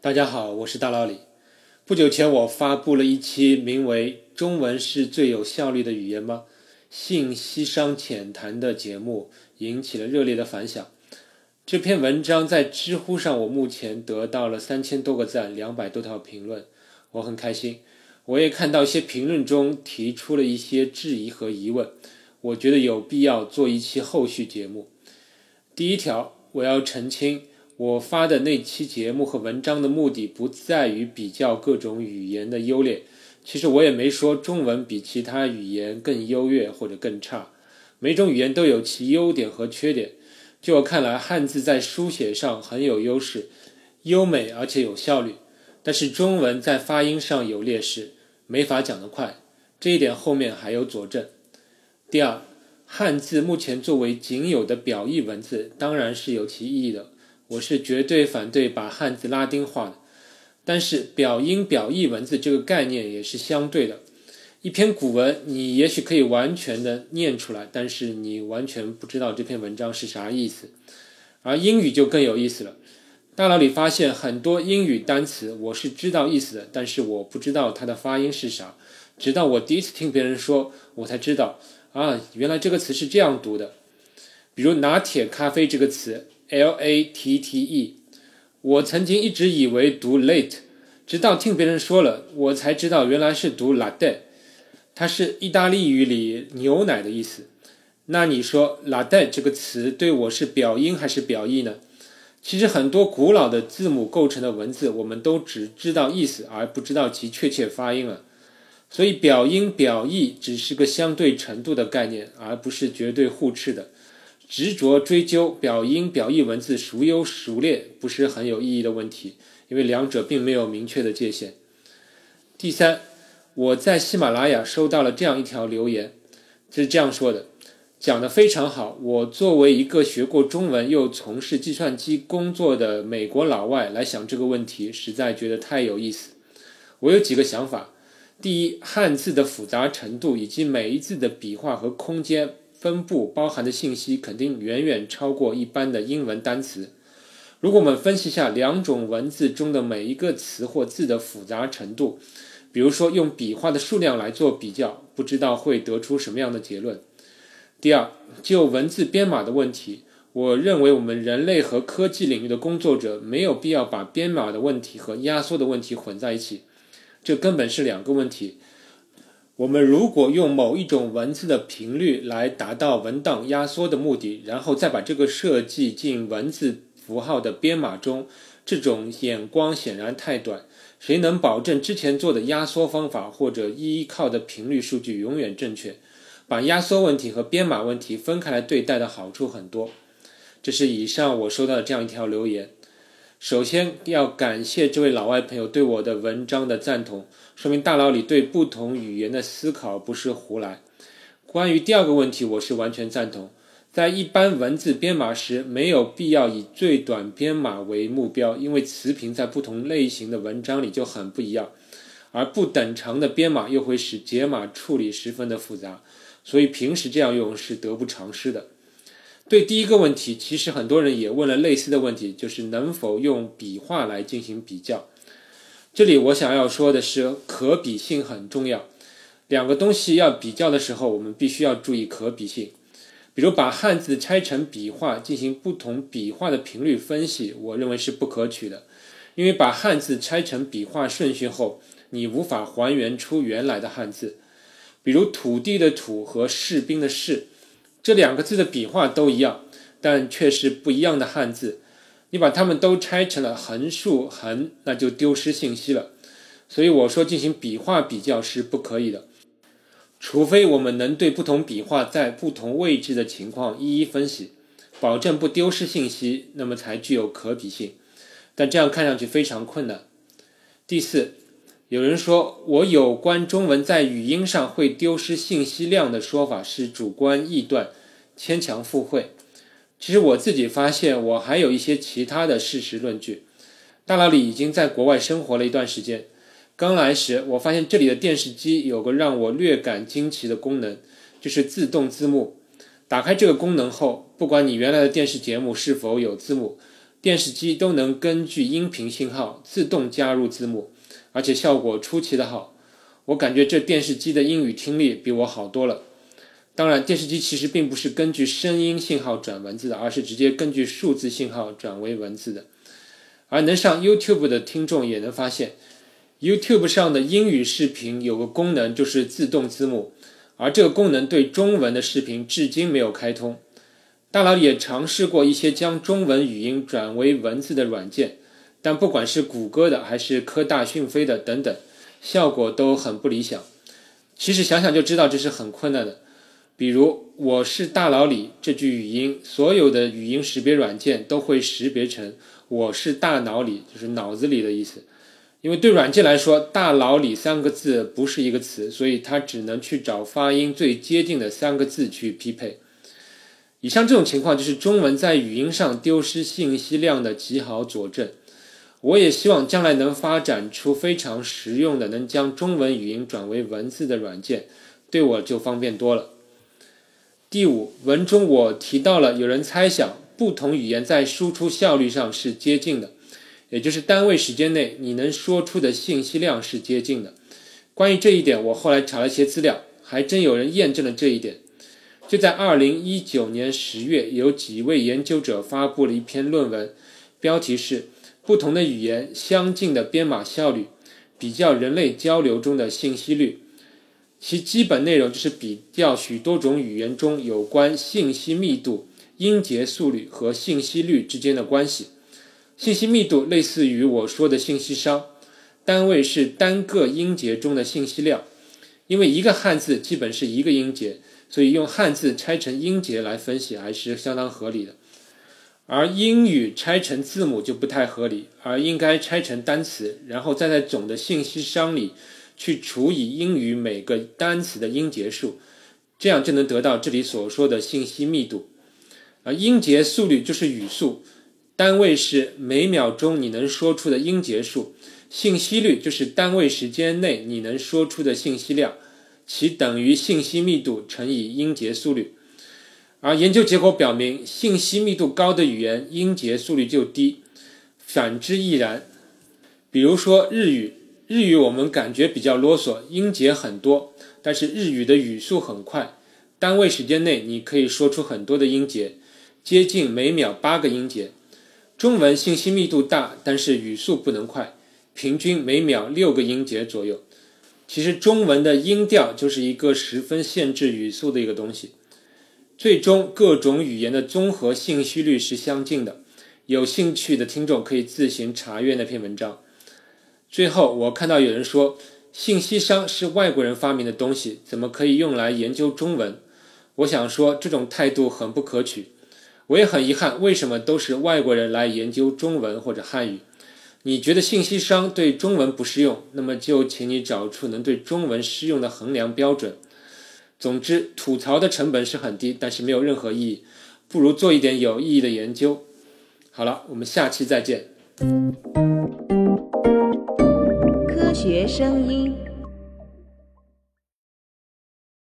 大家好，我是大老李。不久前，我发布了一期名为《中文是最有效率的语言吗？信息商浅谈》的节目，引起了热烈的反响。这篇文章在知乎上，我目前得到了三千多个赞，两百多条评论，我很开心。我也看到一些评论中提出了一些质疑和疑问，我觉得有必要做一期后续节目。第一条，我要澄清。我发的那期节目和文章的目的不在于比较各种语言的优劣，其实我也没说中文比其他语言更优越或者更差，每种语言都有其优点和缺点。就我看来，汉字在书写上很有优势，优美而且有效率，但是中文在发音上有劣势，没法讲得快。这一点后面还有佐证。第二，汉字目前作为仅有的表意文字，当然是有其意义的。我是绝对反对把汉字拉丁化的，但是表音表意文字这个概念也是相对的。一篇古文，你也许可以完全的念出来，但是你完全不知道这篇文章是啥意思。而英语就更有意思了。大脑里发现很多英语单词，我是知道意思的，但是我不知道它的发音是啥。直到我第一次听别人说，我才知道啊，原来这个词是这样读的。比如拿铁咖啡这个词。L A T T E，我曾经一直以为读 late，直到听别人说了，我才知道原来是读 latte，它是意大利语里牛奶的意思。那你说 latte 这个词对我是表音还是表意呢？其实很多古老的字母构成的文字，我们都只知道意思而不知道其确切发音了。所以表音表意只是个相对程度的概念，而不是绝对互斥的。执着追究表音表意文字孰优孰劣，不是很有意义的问题，因为两者并没有明确的界限。第三，我在喜马拉雅收到了这样一条留言，是这样说的，讲的非常好。我作为一个学过中文又从事计算机工作的美国老外来想这个问题，实在觉得太有意思。我有几个想法：第一，汉字的复杂程度以及每一字的笔画和空间。分布包含的信息肯定远远超过一般的英文单词。如果我们分析下两种文字中的每一个词或字的复杂程度，比如说用笔画的数量来做比较，不知道会得出什么样的结论。第二，就文字编码的问题，我认为我们人类和科技领域的工作者没有必要把编码的问题和压缩的问题混在一起，这根本是两个问题。我们如果用某一种文字的频率来达到文档压缩的目的，然后再把这个设计进文字符号的编码中，这种眼光显然太短。谁能保证之前做的压缩方法或者依靠的频率数据永远正确？把压缩问题和编码问题分开来对待的好处很多。这是以上我收到的这样一条留言。首先要感谢这位老外朋友对我的文章的赞同，说明大脑里对不同语言的思考不是胡来。关于第二个问题，我是完全赞同，在一般文字编码时，没有必要以最短编码为目标，因为词频在不同类型的文章里就很不一样，而不等长的编码又会使解码处理十分的复杂，所以平时这样用是得不偿失的。对第一个问题，其实很多人也问了类似的问题，就是能否用笔画来进行比较。这里我想要说的是，可比性很重要。两个东西要比较的时候，我们必须要注意可比性。比如把汉字拆成笔画进行不同笔画的频率分析，我认为是不可取的，因为把汉字拆成笔画顺序后，你无法还原出原来的汉字。比如土地的土和士兵的士。这两个字的笔画都一样，但却是不一样的汉字。你把它们都拆成了横竖横，那就丢失信息了。所以我说进行笔画比较是不可以的，除非我们能对不同笔画在不同位置的情况一一分析，保证不丢失信息，那么才具有可比性。但这样看上去非常困难。第四。有人说我有关中文在语音上会丢失信息量的说法是主观臆断、牵强附会。其实我自己发现，我还有一些其他的事实论据。大老李已经在国外生活了一段时间，刚来时我发现这里的电视机有个让我略感惊奇的功能，就是自动字幕。打开这个功能后，不管你原来的电视节目是否有字幕，电视机都能根据音频信号自动加入字幕，而且效果出奇的好。我感觉这电视机的英语听力比我好多了。当然，电视机其实并不是根据声音信号转文字的，而是直接根据数字信号转为文字的。而能上 YouTube 的听众也能发现，YouTube 上的英语视频有个功能就是自动字幕，而这个功能对中文的视频至今没有开通。大佬也尝试过一些将中文语音转为文字的软件，但不管是谷歌的还是科大讯飞的等等，效果都很不理想。其实想想就知道这是很困难的。比如“我是大脑里”这句语音，所有的语音识别软件都会识别成“我是大脑里”，就是脑子里的意思。因为对软件来说，“大脑里”三个字不是一个词，所以它只能去找发音最接近的三个字去匹配。以上这种情况就是中文在语音上丢失信息量的极好佐证。我也希望将来能发展出非常实用的能将中文语音转为文字的软件，对我就方便多了。第五文中我提到了，有人猜想不同语言在输出效率上是接近的，也就是单位时间内你能说出的信息量是接近的。关于这一点，我后来查了些资料，还真有人验证了这一点。就在二零一九年十月，有几位研究者发布了一篇论文，标题是《不同的语言相近的编码效率：比较人类交流中的信息率》。其基本内容就是比较许多种语言中有关信息密度、音节速率和信息率之间的关系。信息密度类似于我说的信息商，单位是单个音节中的信息量。因为一个汉字基本是一个音节，所以用汉字拆成音节来分析还是相当合理的。而英语拆成字母就不太合理，而应该拆成单词，然后再在总的信息商里。去除以英语每个单词的音节数，这样就能得到这里所说的信息密度。而音节速率就是语速，单位是每秒钟你能说出的音节数。信息率就是单位时间内你能说出的信息量，其等于信息密度乘以音节速率。而研究结果表明，信息密度高的语言音节速率就低，反之亦然。比如说日语。日语我们感觉比较啰嗦，音节很多，但是日语的语速很快，单位时间内你可以说出很多的音节，接近每秒八个音节。中文信息密度大，但是语速不能快，平均每秒六个音节左右。其实中文的音调就是一个十分限制语速的一个东西。最终各种语言的综合信息率是相近的，有兴趣的听众可以自行查阅那篇文章。最后，我看到有人说，信息商是外国人发明的东西，怎么可以用来研究中文？我想说，这种态度很不可取。我也很遗憾，为什么都是外国人来研究中文或者汉语？你觉得信息商对中文不适用，那么就请你找出能对中文适用的衡量标准。总之，吐槽的成本是很低，但是没有任何意义，不如做一点有意义的研究。好了，我们下期再见。学声音。